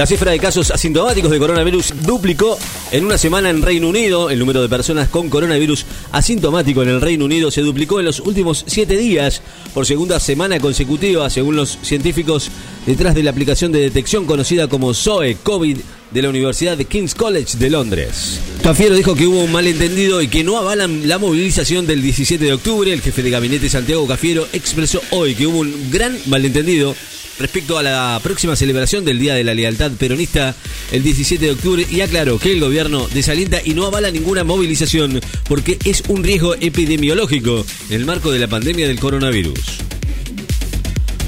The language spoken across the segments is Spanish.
La cifra de casos asintomáticos de coronavirus duplicó en una semana en Reino Unido. El número de personas con coronavirus asintomático en el Reino Unido se duplicó en los últimos siete días por segunda semana consecutiva, según los científicos detrás de la aplicación de detección conocida como SOE COVID de la Universidad de King's College de Londres. Cafiero dijo que hubo un malentendido y que no avalan la movilización del 17 de octubre. El jefe de gabinete Santiago Cafiero expresó hoy que hubo un gran malentendido respecto a la próxima celebración del Día de la Lealtad Peronista el 17 de octubre y aclaró que el gobierno desalienta y no avala ninguna movilización porque es un riesgo epidemiológico en el marco de la pandemia del coronavirus.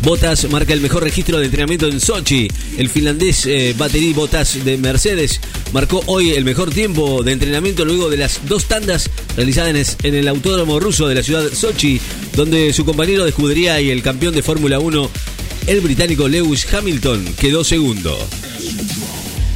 Botas marca el mejor registro de entrenamiento en Sochi. El finlandés eh, Battery Botas de Mercedes marcó hoy el mejor tiempo de entrenamiento luego de las dos tandas realizadas en el autódromo ruso de la ciudad Sochi, donde su compañero de escudería y el campeón de Fórmula 1 el británico Lewis Hamilton quedó segundo.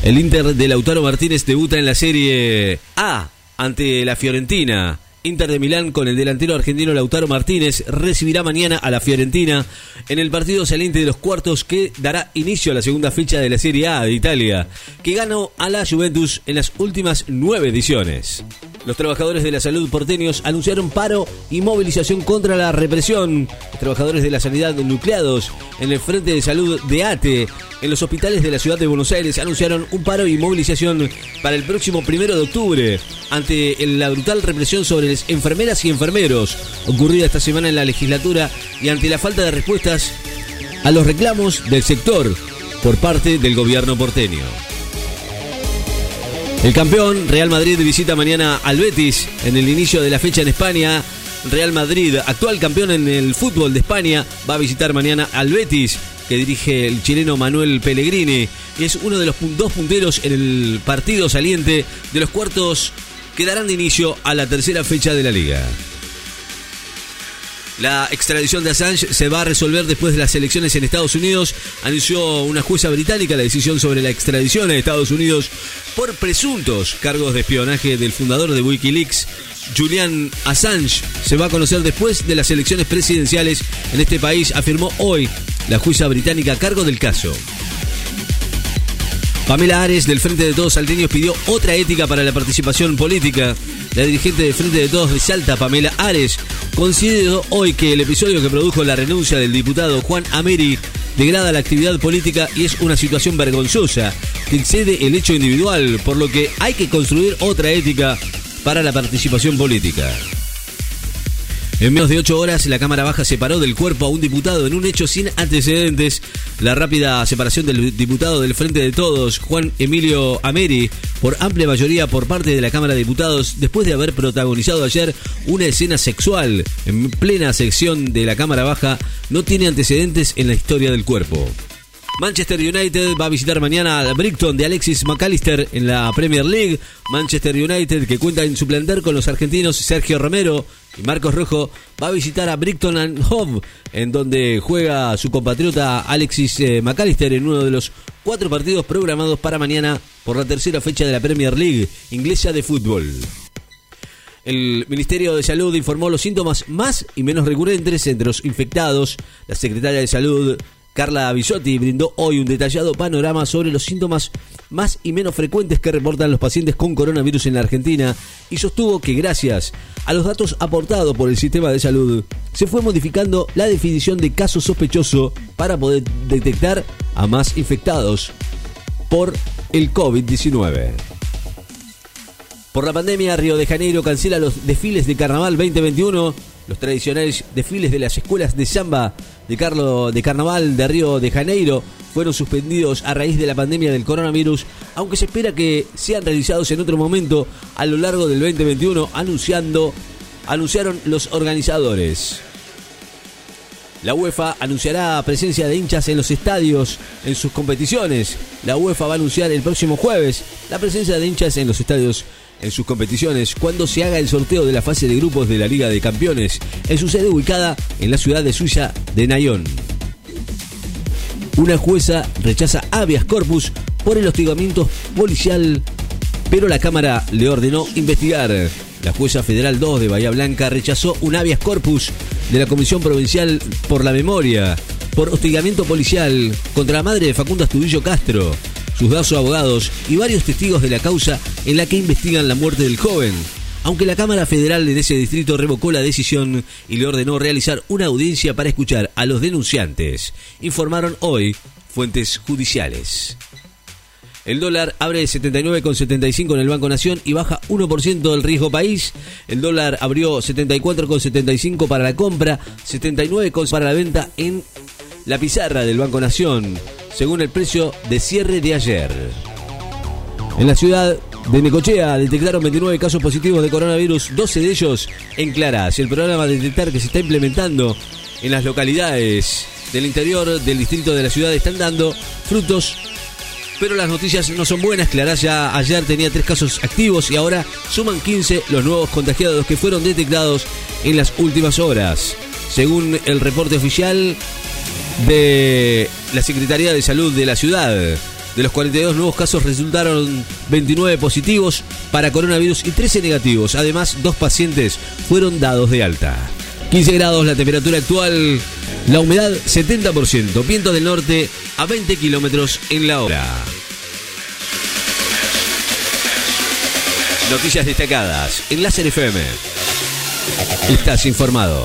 El Inter de Lautaro Martínez debuta en la Serie A ante la Fiorentina. Inter de Milán con el delantero argentino Lautaro Martínez recibirá mañana a la Fiorentina en el partido saliente de los cuartos que dará inicio a la segunda fecha de la Serie A de Italia, que ganó a la Juventus en las últimas nueve ediciones. Los trabajadores de la salud porteños anunciaron paro y movilización contra la represión. Los trabajadores de la sanidad nucleados en el Frente de Salud de ATE en los hospitales de la ciudad de Buenos Aires anunciaron un paro y movilización para el próximo primero de octubre ante la brutal represión sobre enfermeras y enfermeros ocurrida esta semana en la legislatura y ante la falta de respuestas a los reclamos del sector por parte del gobierno porteño. El campeón Real Madrid visita mañana al Betis en el inicio de la fecha en España. Real Madrid, actual campeón en el fútbol de España, va a visitar mañana al Betis, que dirige el chileno Manuel Pellegrini. Y es uno de los dos punteros en el partido saliente de los cuartos que darán de inicio a la tercera fecha de la liga. La extradición de Assange se va a resolver después de las elecciones en Estados Unidos. Anunció una jueza británica la decisión sobre la extradición a Estados Unidos por presuntos cargos de espionaje del fundador de Wikileaks, Julian Assange. Se va a conocer después de las elecciones presidenciales en este país, afirmó hoy la jueza británica a cargo del caso. Pamela Ares del Frente de Todos Salteños pidió otra ética para la participación política. La dirigente del Frente de Todos de Salta, Pamela Ares, consideró hoy que el episodio que produjo la renuncia del diputado Juan Ameri degrada la actividad política y es una situación vergonzosa que excede el hecho individual, por lo que hay que construir otra ética para la participación política. En menos de ocho horas, la Cámara Baja separó del cuerpo a un diputado en un hecho sin antecedentes. La rápida separación del diputado del Frente de Todos, Juan Emilio Ameri, por amplia mayoría por parte de la Cámara de Diputados, después de haber protagonizado ayer una escena sexual en plena sección de la Cámara Baja, no tiene antecedentes en la historia del cuerpo. Manchester United va a visitar mañana al Brighton de Alexis McAllister en la Premier League. Manchester United, que cuenta en su plantel con los argentinos Sergio Romero y Marcos Rojo, va a visitar a Brighton Hove, en donde juega su compatriota Alexis eh, McAllister en uno de los cuatro partidos programados para mañana por la tercera fecha de la Premier League inglesa de fútbol. El Ministerio de Salud informó los síntomas más y menos recurrentes entre los infectados. La secretaria de Salud Carla Bisotti brindó hoy un detallado panorama sobre los síntomas más y menos frecuentes que reportan los pacientes con coronavirus en la Argentina y sostuvo que gracias a los datos aportados por el sistema de salud se fue modificando la definición de caso sospechoso para poder detectar a más infectados por el COVID-19. Por la pandemia, Río de Janeiro cancela los desfiles de Carnaval 2021 los tradicionales desfiles de las escuelas de samba de, Carlo, de Carnaval de Río de Janeiro fueron suspendidos a raíz de la pandemia del coronavirus, aunque se espera que sean realizados en otro momento a lo largo del 2021, anunciando, anunciaron los organizadores. La UEFA anunciará presencia de hinchas en los estadios en sus competiciones. La UEFA va a anunciar el próximo jueves la presencia de hinchas en los estadios en sus competiciones cuando se haga el sorteo de la fase de grupos de la Liga de Campeones en su sede ubicada en la ciudad de Suiza de Nayón. Una jueza rechaza habeas corpus por el hostigamiento policial, pero la Cámara le ordenó investigar. La jueza federal 2 de Bahía Blanca rechazó un habeas corpus de la Comisión Provincial por la Memoria por hostigamiento policial contra la madre de Facundo Astudillo Castro. Sus dos abogados y varios testigos de la causa en la que investigan la muerte del joven. Aunque la Cámara Federal de ese distrito revocó la decisión y le ordenó realizar una audiencia para escuchar a los denunciantes, informaron hoy fuentes judiciales. El dólar abre 79,75 en el Banco Nación y baja 1% del riesgo país. El dólar abrió 74,75 para la compra, 79 para la venta en la pizarra del Banco Nación, según el precio de cierre de ayer. En la ciudad de Necochea detectaron 29 casos positivos de coronavirus, 12 de ellos en Claras. El programa de detectar que se está implementando en las localidades del interior del distrito de la ciudad están dando frutos pero las noticias no son buenas. Clarás ya ayer tenía tres casos activos y ahora suman 15 los nuevos contagiados que fueron detectados en las últimas horas. Según el reporte oficial de la Secretaría de Salud de la ciudad, de los 42 nuevos casos resultaron 29 positivos para coronavirus y 13 negativos. Además, dos pacientes fueron dados de alta. 15 grados la temperatura actual, la humedad 70%, viento del norte a 20 kilómetros en la hora. Noticias destacadas en Láser FM. Estás informado.